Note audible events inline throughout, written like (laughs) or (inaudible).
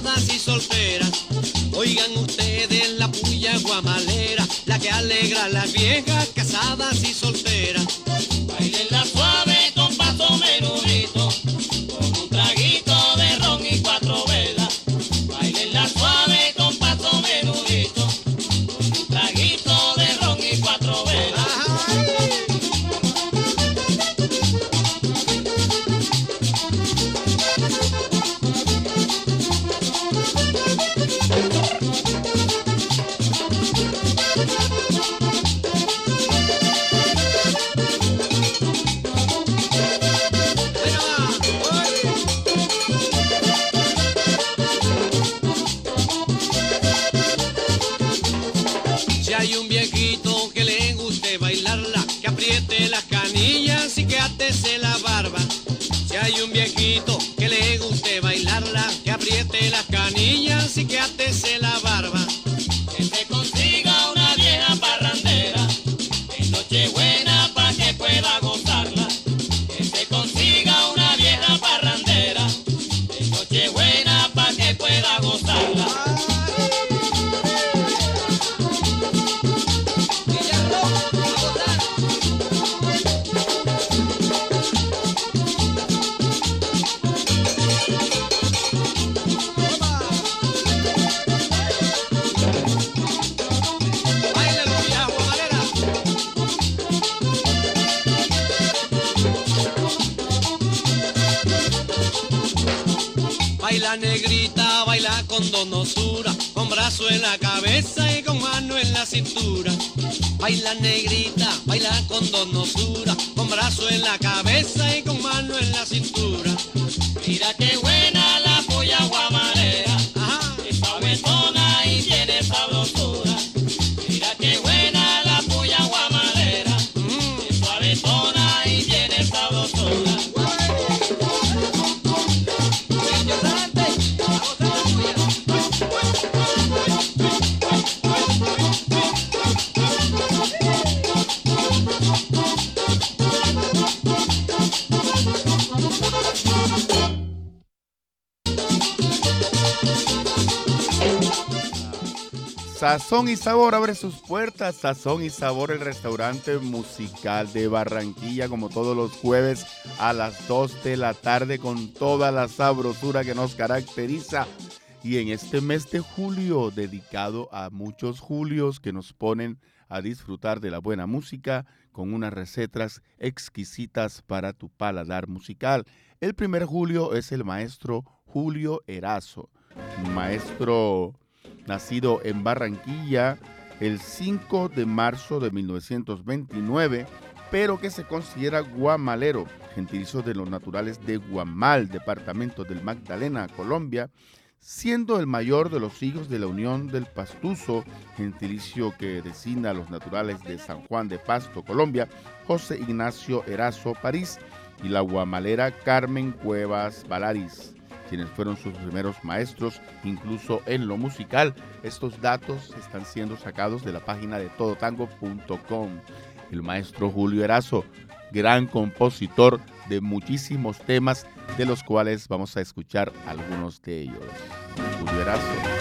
casadas y solteras. Oigan ustedes la puya guamalera, la que alegra a las viejas casadas y solteras. Que le guste bailarla, que apriete con Sazón y Sabor abre sus puertas. Sazón y Sabor, el restaurante musical de Barranquilla, como todos los jueves a las 2 de la tarde, con toda la sabrosura que nos caracteriza. Y en este mes de julio, dedicado a muchos julios que nos ponen a disfrutar de la buena música con unas recetas exquisitas para tu paladar musical. El primer julio es el maestro Julio Erazo, maestro nacido en Barranquilla el 5 de marzo de 1929, pero que se considera guamalero, gentilizo de los naturales de Guamal, departamento del Magdalena, Colombia, siendo el mayor de los hijos de la Unión del Pastuso, gentilicio que designa a los naturales de San Juan de Pasto, Colombia, José Ignacio Erazo, París, y la guamalera Carmen Cuevas Valaris quienes fueron sus primeros maestros, incluso en lo musical. Estos datos están siendo sacados de la página de todotango.com. El maestro Julio Erazo, gran compositor de muchísimos temas, de los cuales vamos a escuchar algunos de ellos. Julio Erazo.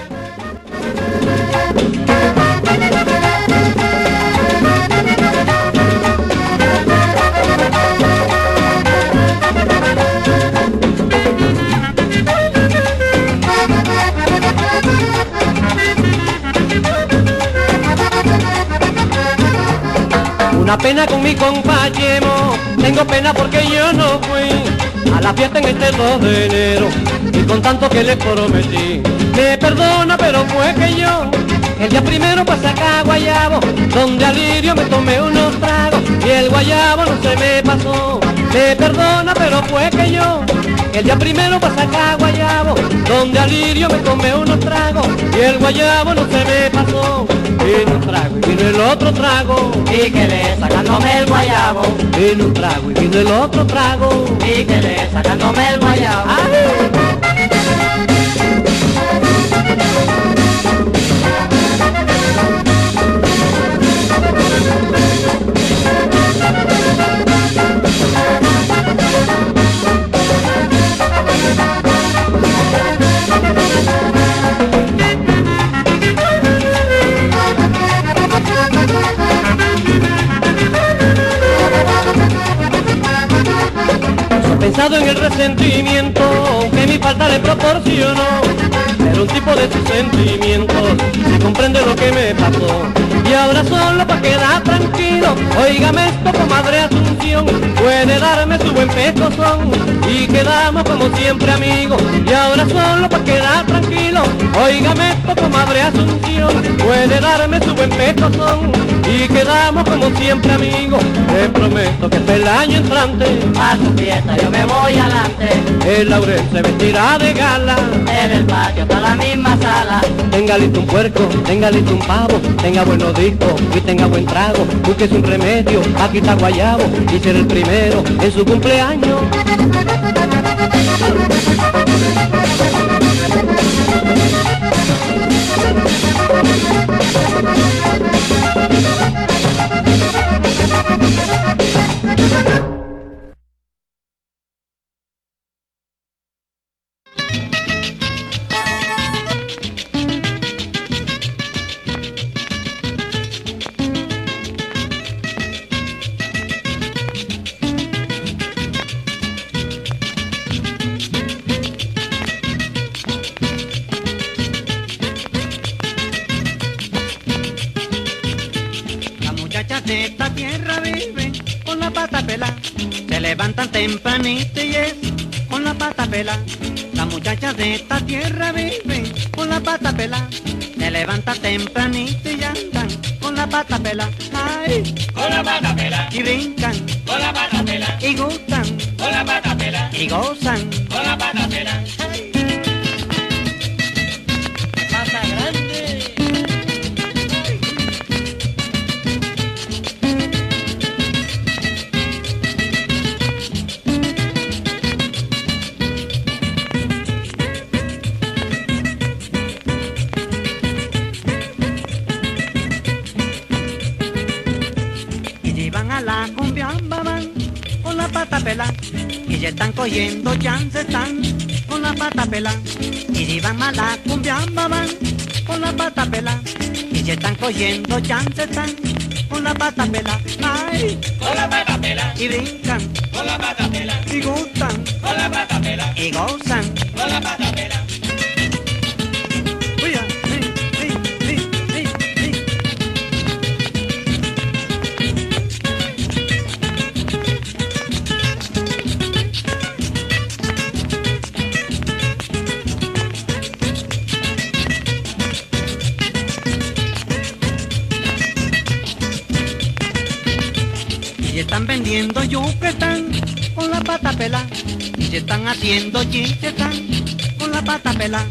Una pena con mi compañero, tengo pena porque yo no fui a la fiesta en este 2 de enero y con tanto que le prometí. Me perdona pero fue que yo el día primero pasé acá a Guayabo, donde al lirio me tomé unos tragos y el guayabo no se me pasó. Me perdona pero fue que yo el día primero pasé acá a Guayabo, donde al lirio me tomé unos tragos y el guayabo no se me pasó. Vino un trago y vino el otro trago Y que le sacándome el guayabo, Vino un trago y vino el otro trago. y que le sacándome el guayabo. ¡Ay! Basado en el resentimiento que mi falta le proporcionó. Era un tipo de sus sentimientos, se comprende lo que me pasó. Y ahora solo para quedar tranquilo, oígame esto, comadre Asunción, puede darme su buen pescozón y quedamos como siempre amigos. Y ahora solo para quedar tranquilo, oígame esto, comadre Asunción, puede darme su buen pescozón y quedamos como siempre amigos. Te prometo que el año entrante A su fiesta yo me voy adelante. el laurel se vestirá de gala. En el patio está la misma sala. Tenga listo un puerco, tenga listo un pavo, tenga buenos discos y tenga buen trago. Búsquese un remedio, aquí está guayabo y ser el primero en su cumpleaños. De esta tierra viven con la pata pelada. Se levantan tempranito y andan con la pata pelada. Ay, Con la pata pela, y brincan con la pata pela, y gustan con la pata pela, y gozan. con la pata pela. Y ya están cogiendo chance están con la pata pela y llevan a la cumbia van con la pata pela y ya están cogiendo chance están con la pata pela ay Con la pata pela, y brincan con la pata pela, y gustan con la pata pela, y gozan con la pata pela. Pela. Y ya están haciendo chistes, están con la pata pela.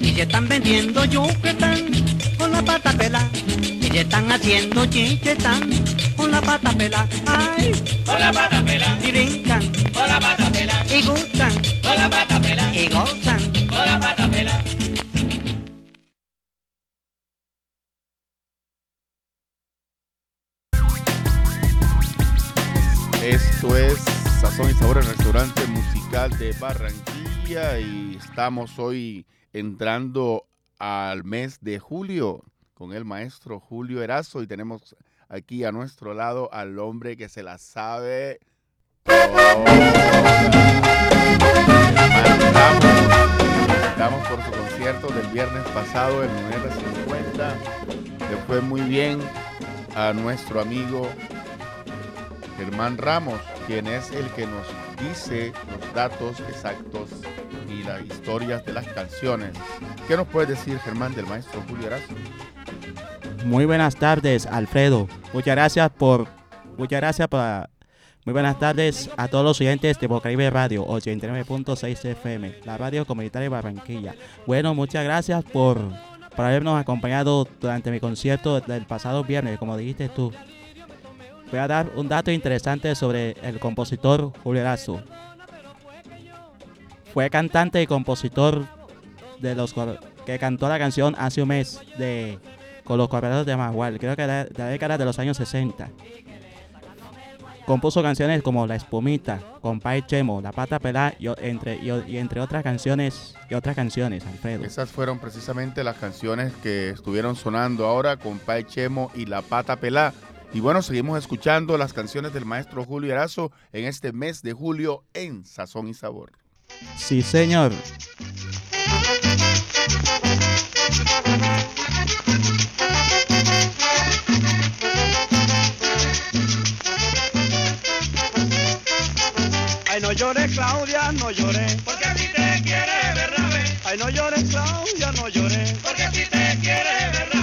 Y ya están vendiendo yuca, están con la pata pela. Y ya están haciendo chistes, están con la pata pela. Ay, Con la pata pela, y brincan, con la pata pela, y gustan, con la pata pela, y gozan. De Barranquilla y estamos hoy entrando al mes de julio con el maestro Julio Erazo y tenemos aquí a nuestro lado al hombre que se la sabe. Estamos por su concierto del viernes pasado en el R50. Le fue muy bien a nuestro amigo Germán Ramos, quien es el que nos dice los datos exactos y las historias de las canciones. ¿Qué nos puede decir Germán del maestro Julio Erazo? Muy buenas tardes, Alfredo. Muchas gracias por. Muchas gracias por. Muy buenas tardes a todos los oyentes de Bocaribe Radio 89.6 FM, la radio comunitaria de Barranquilla. Bueno, muchas gracias por, por habernos acompañado durante mi concierto del pasado viernes, como dijiste tú. Voy a dar un dato interesante sobre el compositor Julio Erazo. Fue cantante y compositor de los que cantó la canción hace un mes de con los corredores de Magual, creo que de, de la década de los años 60. Compuso canciones como La Espumita, Compay Chemo, La Pata Pelá y, entre, y, entre otras canciones y otras canciones, Alfredo. Esas fueron precisamente las canciones que estuvieron sonando ahora con Pai Chemo y La Pata Pelá. Y bueno, seguimos escuchando las canciones del maestro Julio Erazo en este mes de julio en Sazón y Sabor. Sí, señor. Ay, no llores, Claudia, no llores. Porque a ti te quiere Bernabé, Ay, no llores, Claudia, no llores. porque a ti te quiere Bernabé,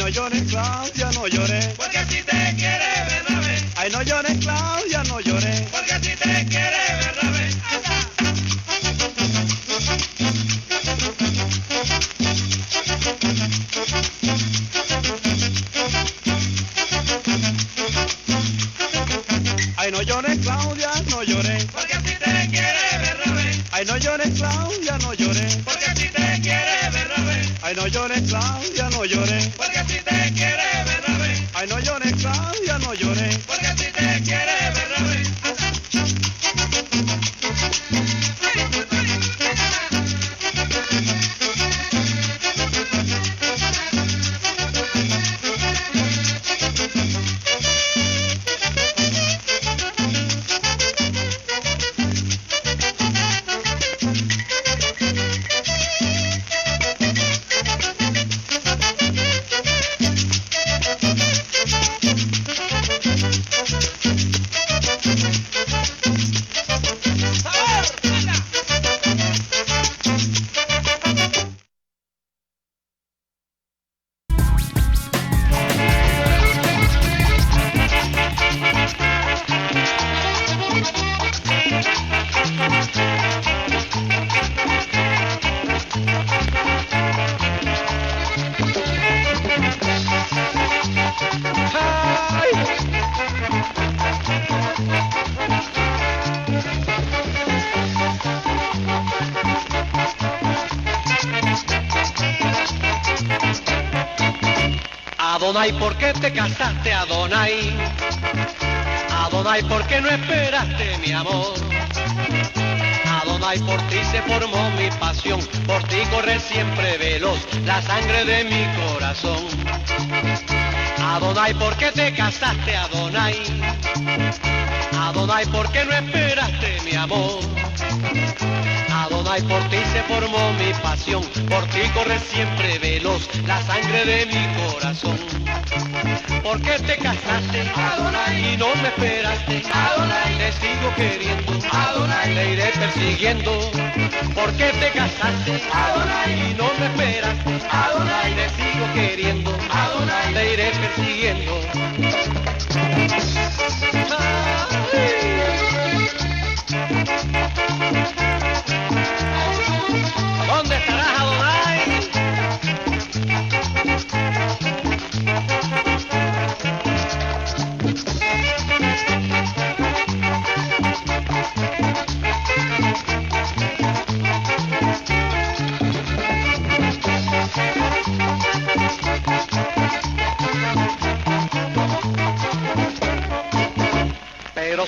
no llores, Claudia, no llores. porque ti te quiere Bernabé, Ay, no llores, Claudia, no llores. porque ti te quiere Bernabé. Ay, no llores, Claudia, no llores. Porque ti te quiere Bernabé, Ay, no llores, Claudia, no llores. porque ti te quiere Bernabé, Ay, no llores, Claudia, no llores. porque no llores. porque a ti te quiere Bernabé. Mi amor? Adonai, por ti se formó mi pasión, por ti corre siempre veloz la sangre de mi corazón. Adonai, ¿por qué te casaste, Adonai? Adonai, ¿por qué no esperaste mi amor? Adonai, por ti se formó mi pasión, por ti corre siempre veloz la sangre de mi corazón. ¿Por qué te casaste, Adonai, y no me esperaste? Adonai, te sigo queriendo, Adonai, te iré persiguiendo. ¿Por qué te casaste, Adonai, y no me esperaste? Adonai, te sigo queriendo, Adonai, te iré persiguiendo. ¿Dónde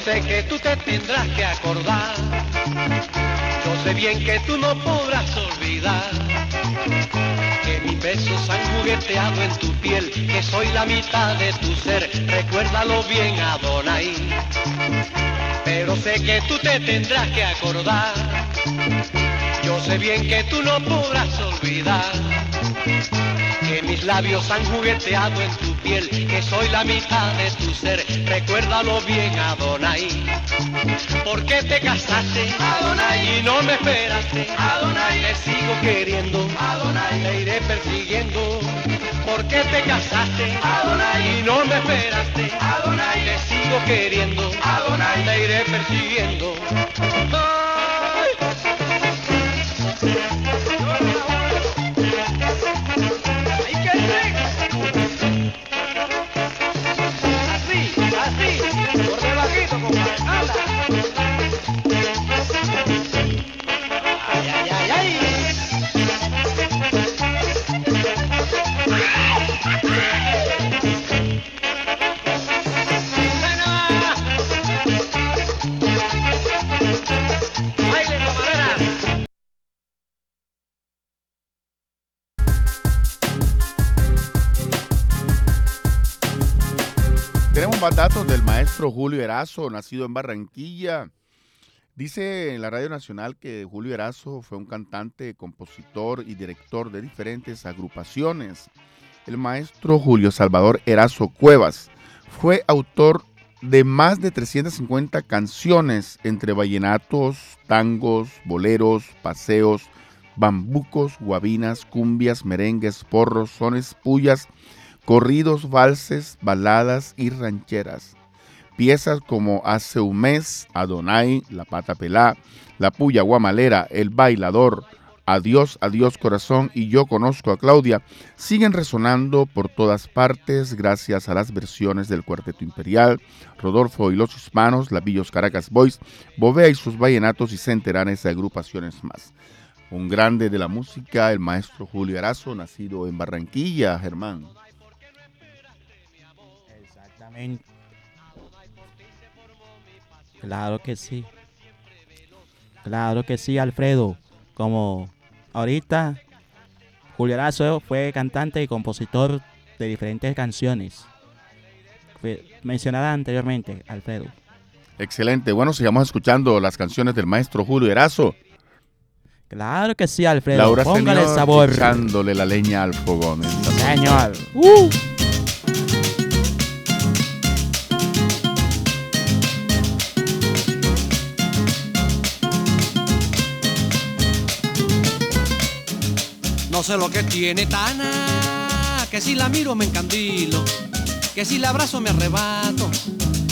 sé que tú te tendrás que acordar. Yo sé bien que tú no podrás olvidar que mis besos han jugueteado en tu piel, que soy la mitad de tu ser. Recuérdalo bien, Adonai. Pero sé que tú te tendrás que acordar. Yo sé bien que tú no podrás olvidar que mis labios han jugueteado en tu piel, que soy la mitad de tu ser. Recuérdalo bien, Adonai. ¿Por qué te casaste, Adonai, y no me esperaste? Adonai, te sigo queriendo, Adonai, te iré persiguiendo. ¿Por qué te casaste, Adonai, y no me esperaste? Adonai, te sigo queriendo, Adonai, te iré persiguiendo. Maestro Julio Erazo, nacido en Barranquilla. Dice en la Radio Nacional que Julio Erazo fue un cantante, compositor y director de diferentes agrupaciones. El maestro Julio Salvador Erazo Cuevas fue autor de más de 350 canciones entre vallenatos, tangos, boleros, paseos, bambucos, guabinas, cumbias, merengues, porros, sones, pullas, corridos, valses, baladas y rancheras. Piezas como Hace un mes, Adonai, La Pata Pelá, La Puya Guamalera, El Bailador, Adiós, Adiós Corazón y Yo Conozco a Claudia siguen resonando por todas partes gracias a las versiones del Cuarteto Imperial, Rodolfo y los Hispanos, Lavillos Caracas Boys, Bovea y sus vallenatos y centenares de agrupaciones más. Un grande de la música, el maestro Julio Arazo, nacido en Barranquilla, Germán. Exactamente. Claro que sí. Claro que sí, Alfredo. Como ahorita, Julio Arazo fue cantante y compositor de diferentes canciones. Mencionada anteriormente, Alfredo. Excelente. Bueno, sigamos escuchando las canciones del maestro Julio Erazo. Claro que sí, Alfredo. Laura Póngale Señor sabor. echándole la leña al fogón. Señor. Uh. No sé lo que tiene Tana, que si la miro me encandilo, que si la abrazo me arrebato,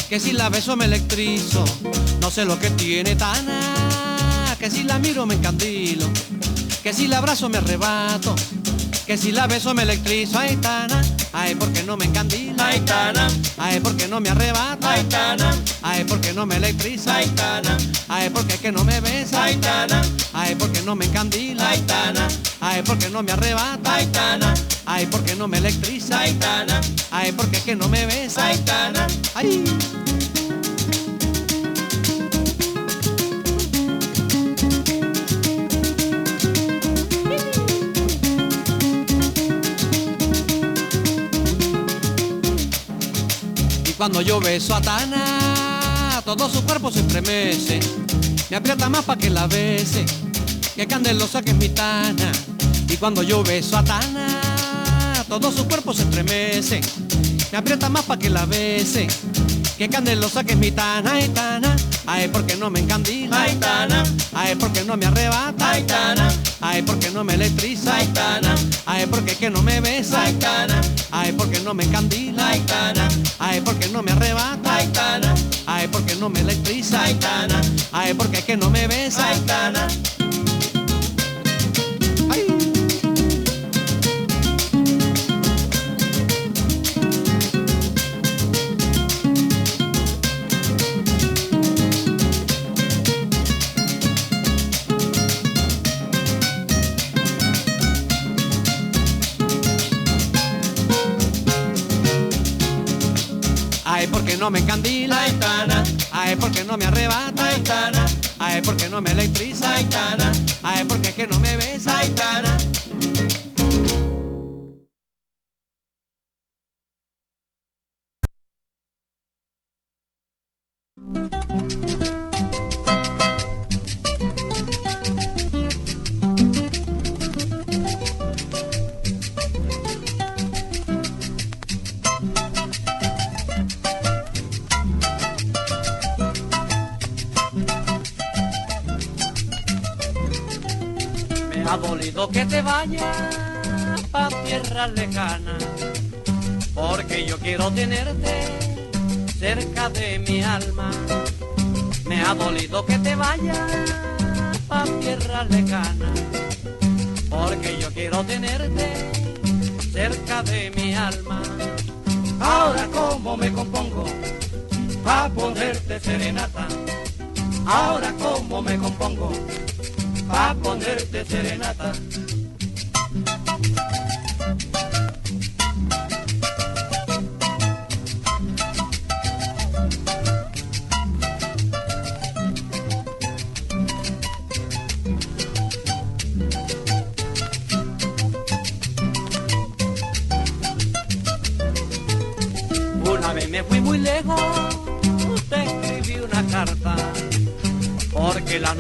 que si la beso me electrizo. No sé lo que tiene Tana, que si la miro me encandilo, que si la abrazo me arrebato, que si la beso me electrizo. Ay, Tana, ay, porque no me encandila. Ay, porque no me arrebata. Ay, porque no me electriza. Ay, porque es que no me besa. Ay, porque no me encandila. Ay, porque no me arrebata. Ay, porque no me electriza. Ay, porque es que no me besa. Ay. Cuando yo beso a Tana, todo su cuerpo se estremece. Me aprieta más pa' que la bese, que candelosa que es mi Tana. Y cuando yo beso a Tana, todo su cuerpo se estremece. Me aprieta más pa' que la bese, que candelosa que es mi Tana. Ay, Tana, ay, porque no me encandila. Ay, Tana, ay, porque no me arrebata. Ay, Tana, ay, porque no me electriza. Ay, Tana, ay, porque que no me besa. Ay, Tana, ay, porque no me encandila. Ay, Tana, ay, porque no me arrebata. Ay, Tana, ay, porque no me electriza. Ay, Tana, ay, porque que no me besa. Ay, no me encandila, ay, Tana. Ay, porque no me arrebata, ay, Tana. Ay, porque no me electriza, ay, Tana. Ay, porque es que no me besa, ay,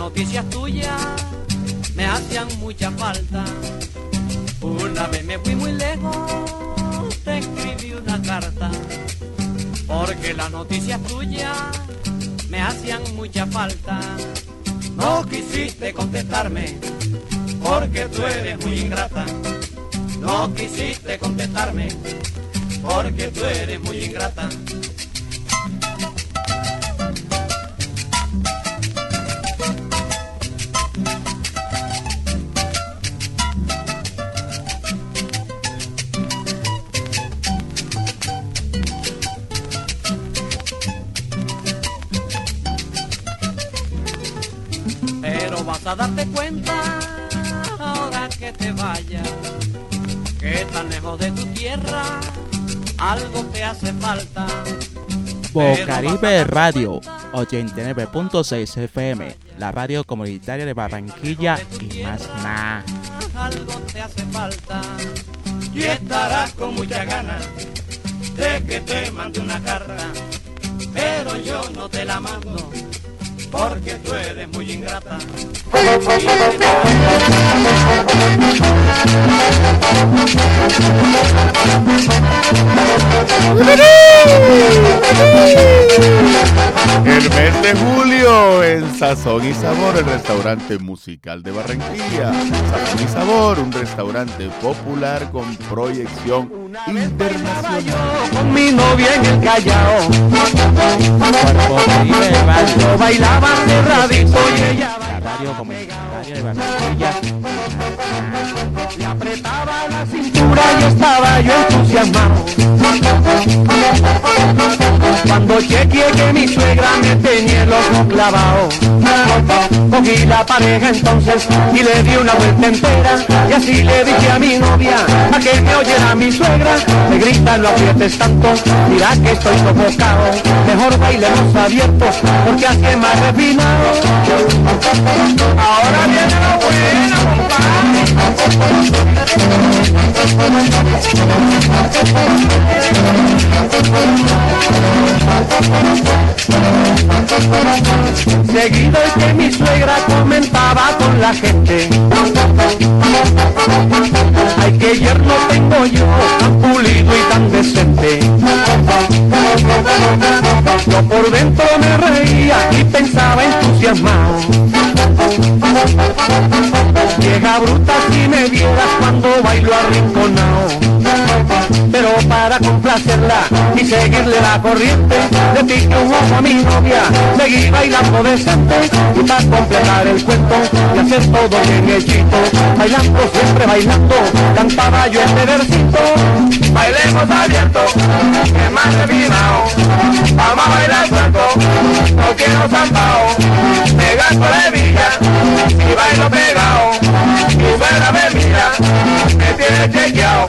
noticias tuyas me hacían mucha falta. Una vez me fui muy lejos, te escribí una carta, porque las noticias tuyas me hacían mucha falta. No quisiste contestarme, porque tú eres muy ingrata. No quisiste contestarme, porque tú eres muy ingrata. Bocaribe Radio 89.6 FM, la radio comunitaria de Barranquilla y más nada. Algo te hace falta y estarás con mucha ganas de que te mande una carta, pero yo no te la mando porque tú eres muy ingrata. El mes de julio en Sazón y Sabor, el restaurante musical de Barranquilla. Sazón y Sabor, un restaurante popular con proyección internacional. Con mi novia en el Callao, bailaba cerradito y ella la le apretaba la cintura y estaba yo entusiasmado. Cuando chequeé que mi suegra me tenía el ojo clavado, cogí la pareja entonces y le di una vuelta entera y así le dije a mi novia a que me oyera mi suegra. Me grita no aprietes tanto, mira que estoy sofocado. Mejor bailemos abiertos porque así es más refinado. Ahora viene lo bueno, compadre. Seguido el que mi suegra comentaba con la gente. Ay, que yerno tengo yo, tan pulido y tan decente. Yo por dentro me reía y pensaba entusiasmado. Vieja bruta si me vieras cuando bailo arrinconado. Complacerla y seguirle la corriente, le piqué un ojo a mi novia, seguí bailando decente. Y para completar el cuento y hacer todo bien hechito, bailando siempre bailando, cantaba yo este versito. Bailemos abierto, que más refinado, vamos a bailar suelto, no quiero zambao, me gasto de villa y bailo pegado, y fuera me mira, me tiene chequeado.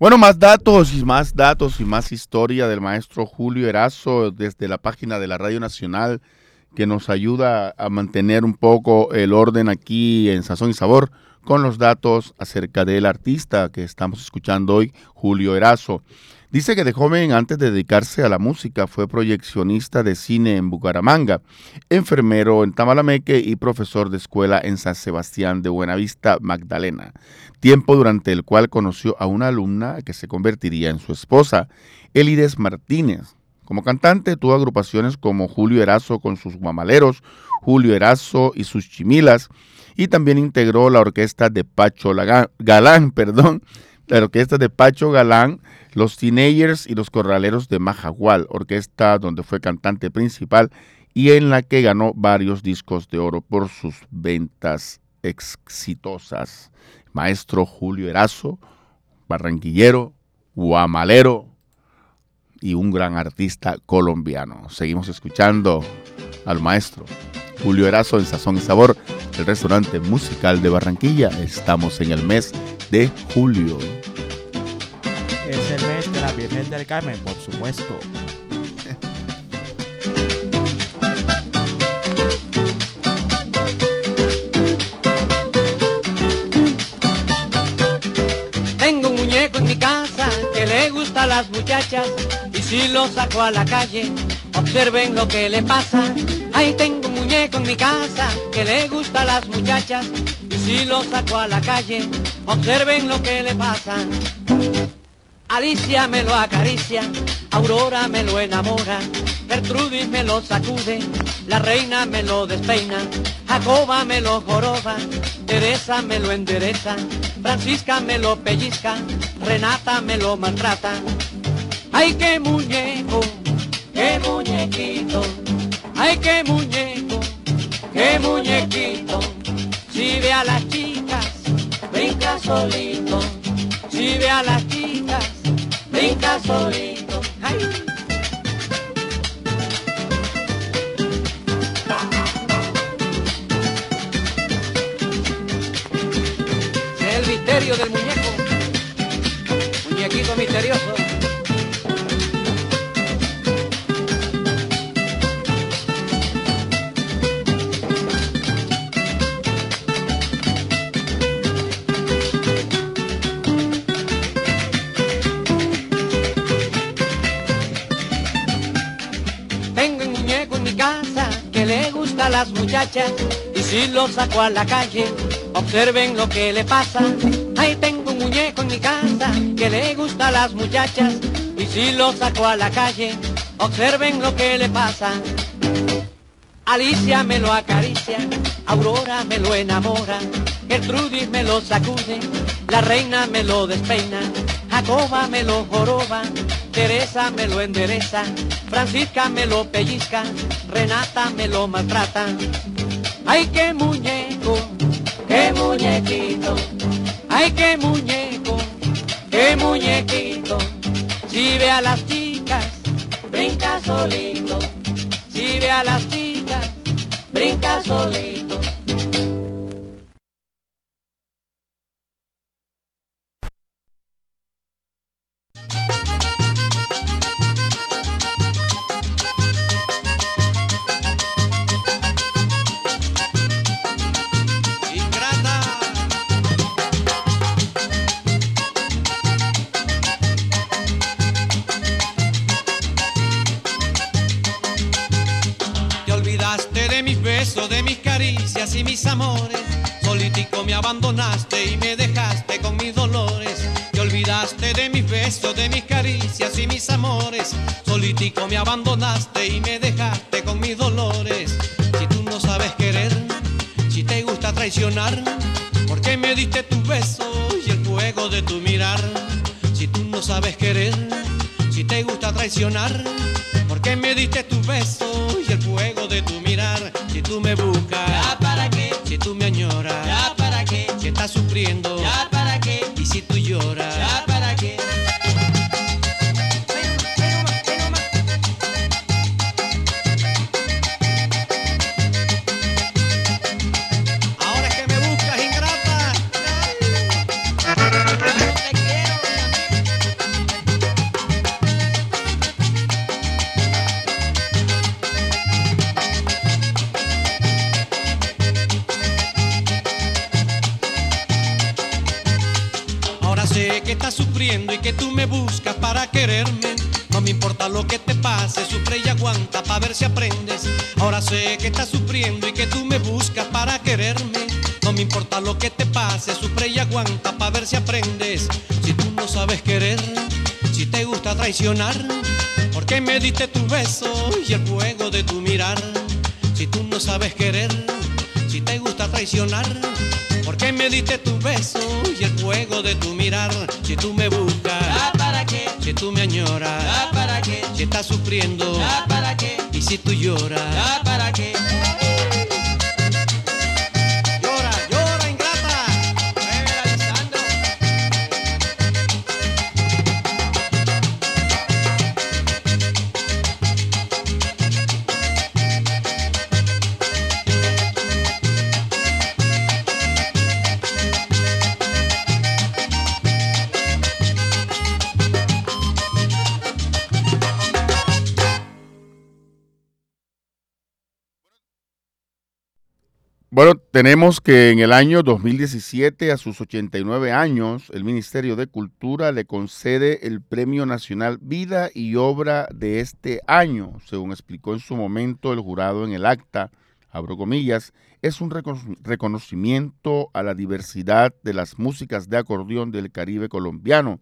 Bueno, más datos y más datos y más historia del maestro Julio Erazo desde la página de la Radio Nacional que nos ayuda a mantener un poco el orden aquí en Sazón y Sabor con los datos acerca del artista que estamos escuchando hoy, Julio Erazo. Dice que de joven, antes de dedicarse a la música, fue proyeccionista de cine en Bucaramanga, enfermero en Tamalameque y profesor de escuela en San Sebastián de Buenavista, Magdalena. Tiempo durante el cual conoció a una alumna que se convertiría en su esposa, Elides Martínez. Como cantante tuvo agrupaciones como Julio Erazo con sus guamaleros, Julio Erazo y sus chimilas, y también integró la orquesta de Pacho Galán, (laughs) perdón, la orquesta de Pacho Galán, los Teenagers y los Corraleros de Majagual, orquesta donde fue cantante principal y en la que ganó varios discos de oro por sus ventas exitosas. Maestro Julio Erazo, barranquillero, guamalero y un gran artista colombiano. Seguimos escuchando al maestro Julio Erazo en Sazón y Sabor, el restaurante musical de Barranquilla. Estamos en el mes de julio. Es el mes de la Virgen del Carmen, por supuesto. Tengo un muñeco en mi casa que le gusta a las muchachas y si lo saco a la calle, observen lo que le pasa. Ahí tengo un muñeco en mi casa que le gusta a las muchachas y si lo saco a la calle, observen lo que le pasa. Alicia me lo acaricia, Aurora me lo enamora, Gertrudis me lo sacude, la reina me lo despeina, Jacoba me lo joroba, Teresa me lo endereza, Francisca me lo pellizca, Renata me lo maltrata. Ay, qué muñeco, qué muñequito, ay, qué muñeco, qué muñequito. Si ve a las chicas, brinca solito. Si ve a las chicas, brinca solito. Ay. Es el misterio del muñeco, muñequito misterioso. Las muchachas y si lo saco a la calle, observen lo que le pasa. Ahí tengo un muñeco en mi casa que le gusta a las muchachas y si lo saco a la calle, observen lo que le pasa. Alicia me lo acaricia, Aurora me lo enamora, Gertrudis me lo sacude, la reina me lo despeina, Jacoba me lo joroba, Teresa me lo endereza, Francisca me lo pellizca, Renata me lo maltrata. Ay, qué muñeco, qué muñequito, ay, qué muñeco, qué muñequito. Si ve a las chicas, brinca solito. Si ve a las chicas, brinca solito. De mis besos, de mis caricias y mis amores. Solitico me abandonaste y me dejaste con mis dolores. Si tú no sabes querer, si te gusta traicionar, ¿por qué me diste tu beso y el fuego de tu mirar? Si tú no sabes querer, si te gusta traicionar, ¿por qué me diste tu beso traicionar, ¿por qué me diste tu beso y el fuego de tu mirar? Si tú no sabes querer, si te gusta traicionar. Porque me diste tu beso y el fuego de tu mirar. Si tú me buscas, ¿Ya para qué? si tú me añoras, ¿Ya para qué? si estás sufriendo ¿Ya para qué? y si tú lloras. ¿Ya para qué? Tenemos que en el año 2017, a sus 89 años, el Ministerio de Cultura le concede el Premio Nacional Vida y Obra de este año, según explicó en su momento el jurado en el acta, abro comillas, es un recono- reconocimiento a la diversidad de las músicas de acordeón del Caribe colombiano,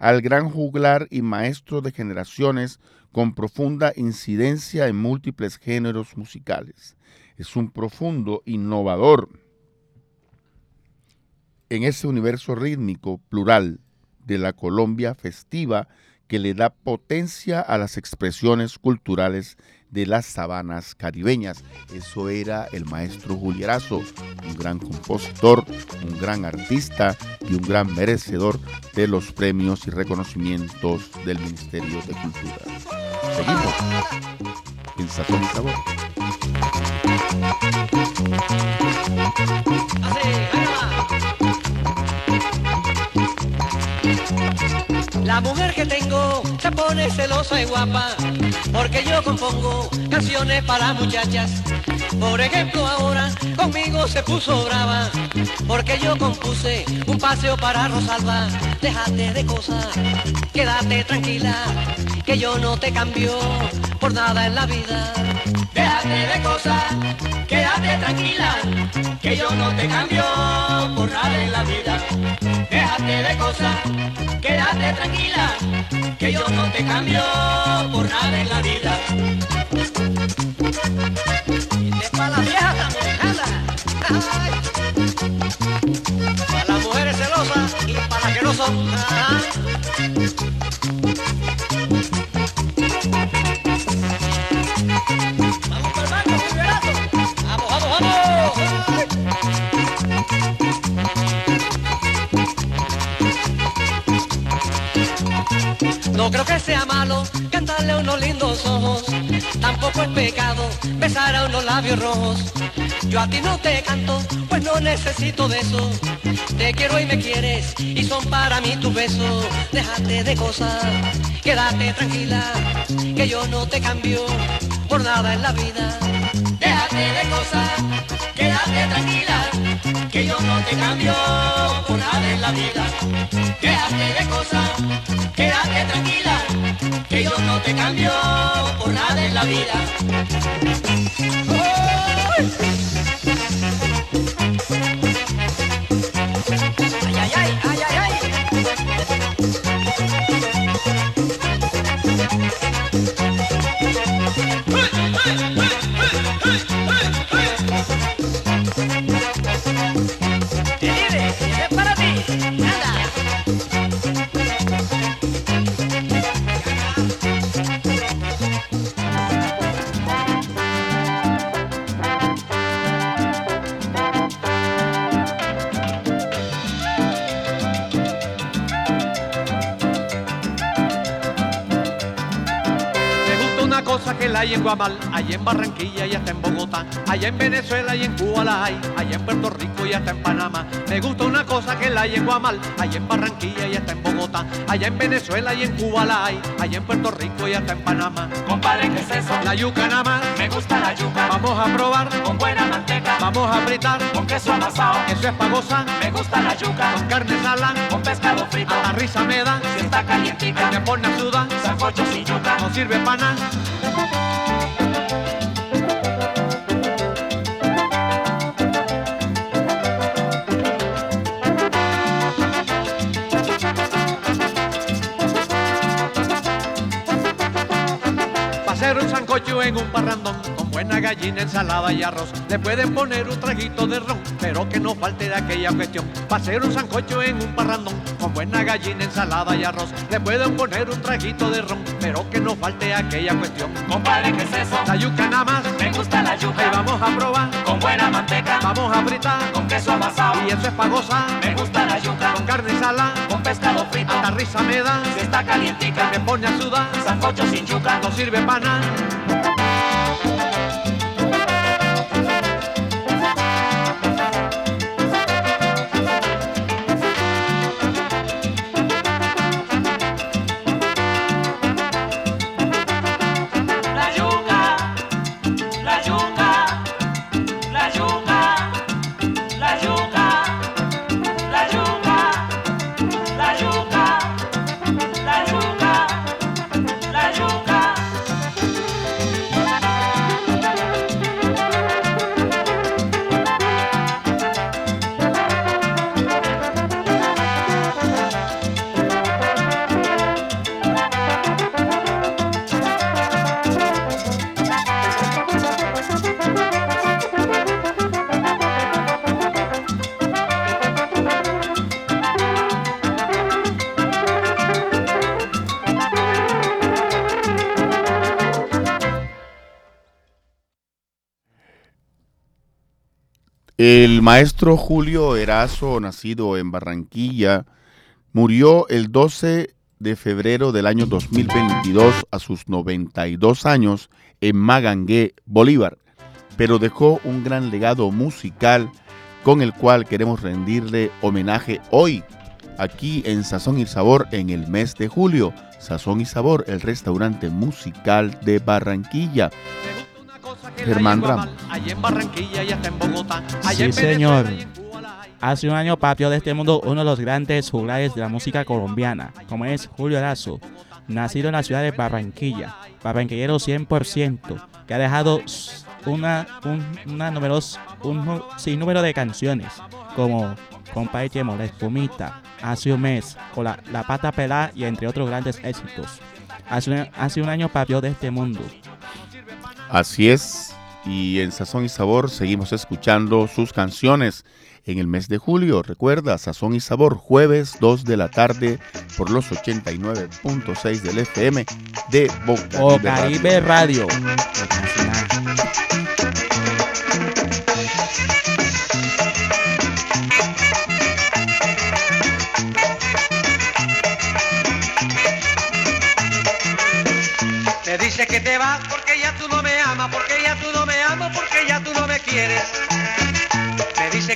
al gran juglar y maestro de generaciones con profunda incidencia en múltiples géneros musicales es un profundo innovador en ese universo rítmico plural de la Colombia festiva que le da potencia a las expresiones culturales de las sabanas caribeñas. Eso era el maestro Julierazo, un gran compositor, un gran artista y un gran merecedor de los premios y reconocimientos del Ministerio de Cultura. Seguimos en. La mujer que tengo se pone celosa y guapa porque yo compongo canciones para muchachas. Por ejemplo ahora conmigo se puso brava porque yo compuse un paseo para Rosalba. Déjate de cosas, quédate tranquila que yo no te cambio por nada en la vida. Déjate de cosas, quédate tranquila, que yo no te cambio por nada en la vida. Déjate de cosas, quédate tranquila, que yo no te cambio por nada en la vida. Para la vieja también, anda. Para las mujeres celosas y para las que no son. No creo que sea malo cantarle unos lindos ojos. Tampoco es pecado besar a unos labios rojos. Yo a ti no te canto, pues no necesito de eso. Te quiero y me quieres, y son para mí tus besos. Déjate de cosas, quédate tranquila, que yo no te cambio por nada en la vida. Déjate de cosas, quédate tranquila, que yo no te cambio por nada en la vida. Déjate de cosas, quédate tranquila, que yo no te cambio por nada en la vida. Guamal, allá en Barranquilla y hasta en Bogotá, allá en Venezuela y en Cuba la hay, allá en Puerto Rico y hasta en Panamá. Me gusta una cosa que la hay en Guamal, allá en Barranquilla y hasta en Bogotá, allá en Venezuela y en Cuba la hay, allá en Puerto Rico y hasta en Panamá. Compadre, ¿qué es eso? La yuca nada más, Me gusta la yuca, vamos a probar, con buena manteca, vamos a fritar, con queso amasado. eso es pa' gozar, Me gusta la yuca, con carne sala, con pescado frito, a la risa me da, si está calientica, me pone a sudar, sancocho sin yuca. no sirve pa' en un parrandón con buena gallina, ensalada y arroz. Le pueden poner un traguito de ron, pero que no falte de aquella cuestión. Para hacer un sancocho en un parrandón con buena gallina, ensalada y arroz. Le pueden poner un traguito de ron, pero que no falte aquella cuestión. Compadre, ¿qué es eso? La yuca nada más, Me gusta la yuca. vamos a probar, Con buena manteca. vamos a fritar, Con queso amasado. y eso es pa' gozar. Me gusta la yuca. Con carne salada, Con pescado frito. hasta risa me da, Si está calientica. me pone a sudar, Sancocho sin yuca. no sirve para nada. El maestro Julio Erazo, nacido en Barranquilla, murió el 12 de febrero del año 2022 a sus 92 años en Magangué, Bolívar, pero dejó un gran legado musical con el cual queremos rendirle homenaje hoy, aquí en Sazón y Sabor en el mes de julio. Sazón y Sabor, el restaurante musical de Barranquilla. Germán Ramos. Allá en Barranquilla y hasta en Bogotá. Allá Sí, señor. y. Hace un año partió de este mundo uno de los grandes juglares de la música colombiana, como es Julio Lazo, nacido en la ciudad de Barranquilla, barranquillero 100%, que ha dejado una, un, una numeros, un sinnúmero de canciones, como Compadre Chemo, La Espumita, Hace un mes, con la, la Pata Pelá y entre otros grandes éxitos. Hace un, hace un año partió de este mundo. Así es, y en Sazón y Sabor seguimos escuchando sus canciones en el mes de julio. Recuerda, Sazón y Sabor, jueves 2 de la tarde por los 89.6 del FM de Boca Libre Radio. Caribe Radio.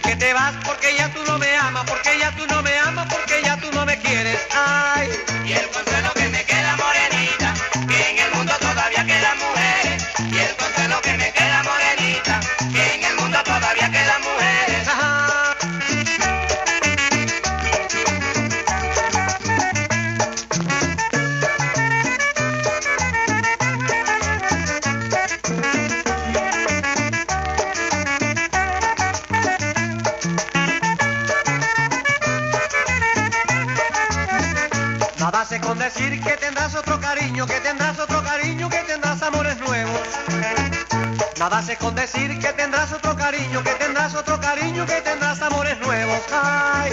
Que te vas porque Nada hace con decir que tendrás otro cariño, que tendrás otro cariño, que tendrás amores nuevos. Ay,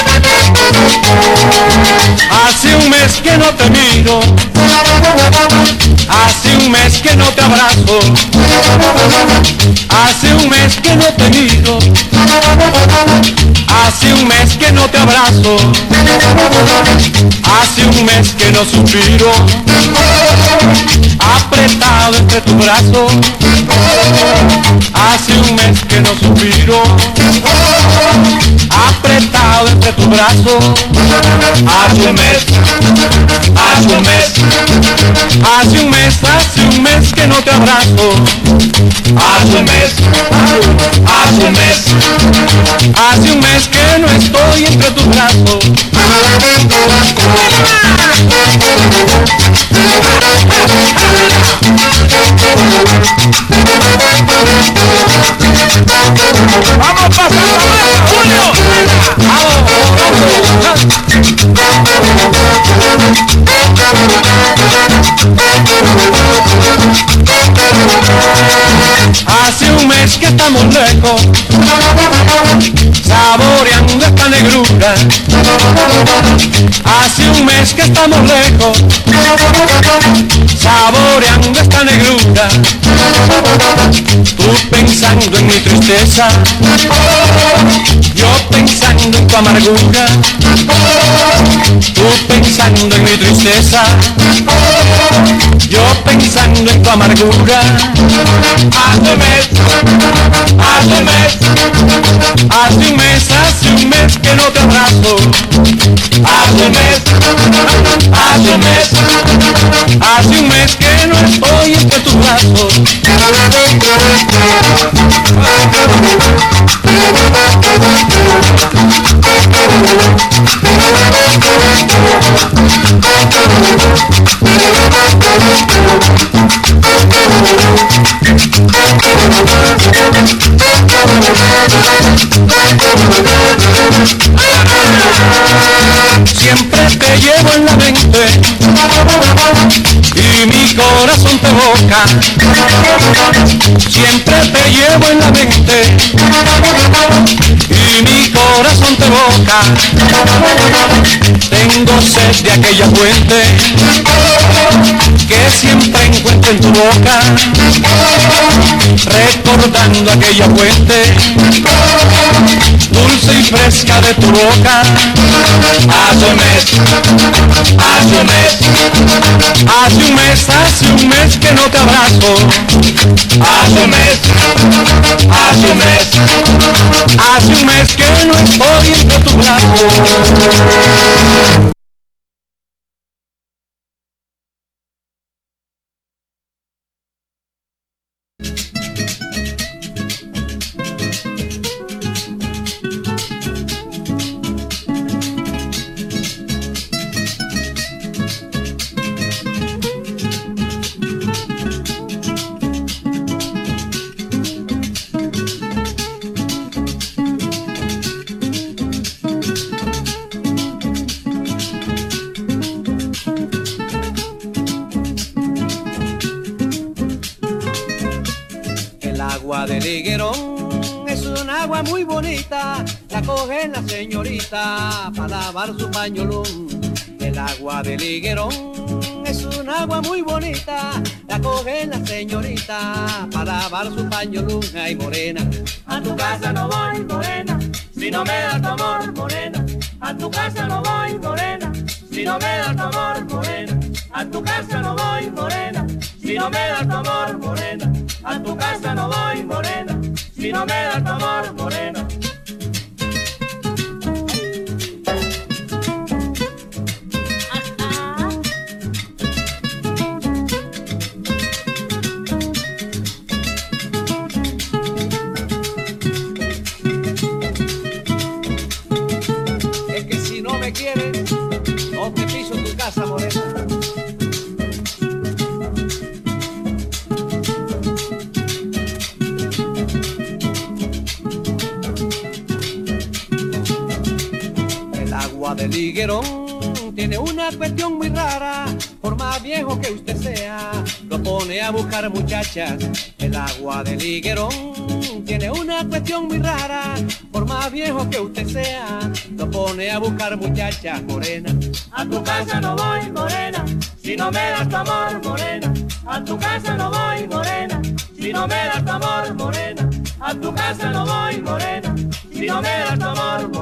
Hace un mes que no te miro, hace un mes que no te abrazo, hace un mes que no te miro, hace un mes que no te abrazo, hace un mes que no suspiro, apretado entre tu brazo, hace un mes que no suspiro, apretado entre tu brazo, hace un mes, hace un mes, hace un mes, hace un mes que no te abrazo, hace un mes, hace un mes, hace un mes que no estoy entre tus brazos. Vamos pasando Julio. Hace un mes que estamos lejos, saboreando negrura. Hace un mes que estamos lejos, saboreando esta negrura. Tú pensando en mi tristeza, yo pensando en tu amargura. Tú pensando en mi tristeza, yo pensando en tu amargura. Hace un mes, hace un mes, hace un mes, hace un mes que no te abrazo. Hace un mes, hace un mes, hace un mes que no estoy entre tus brazos. Siempre te llevo en la mente y mi corazón te boca. Siempre te llevo en la mente y mi corazón te boca. Tengo sed de aquella fuente que siempre encuentro en tu boca, recordando aquella fuente dulce y fresca de tu boca. Hace un mes, hace un mes, hace un mes, hace un mes que no te abrazo. Hace un mes, hace un mes, hace un mes que no estoy entre tus brazos. Para lavar su pañolón. El agua del higuerón es un agua muy bonita, la coge la señorita para lavar su pañolón. Ay, morena, A tu casa no voy, morena, si no me das tu amor, morena. A tu casa no voy, morena, si no me das tu amor, morena. A tu casa no voy, morena, si no me das tu amor, morena. A tu casa no voy, morena, si no me das tu amor, morena. Buscar muchachas. El agua del higuerón tiene una cuestión muy rara, por más viejo que usted sea, lo pone a buscar muchachas morena. A tu casa no voy, morena, si no me das tu amor, morena. A tu casa no voy, morena, si no me das tu amor, morena. A tu casa no voy, morena, si no me das tu amor, morena.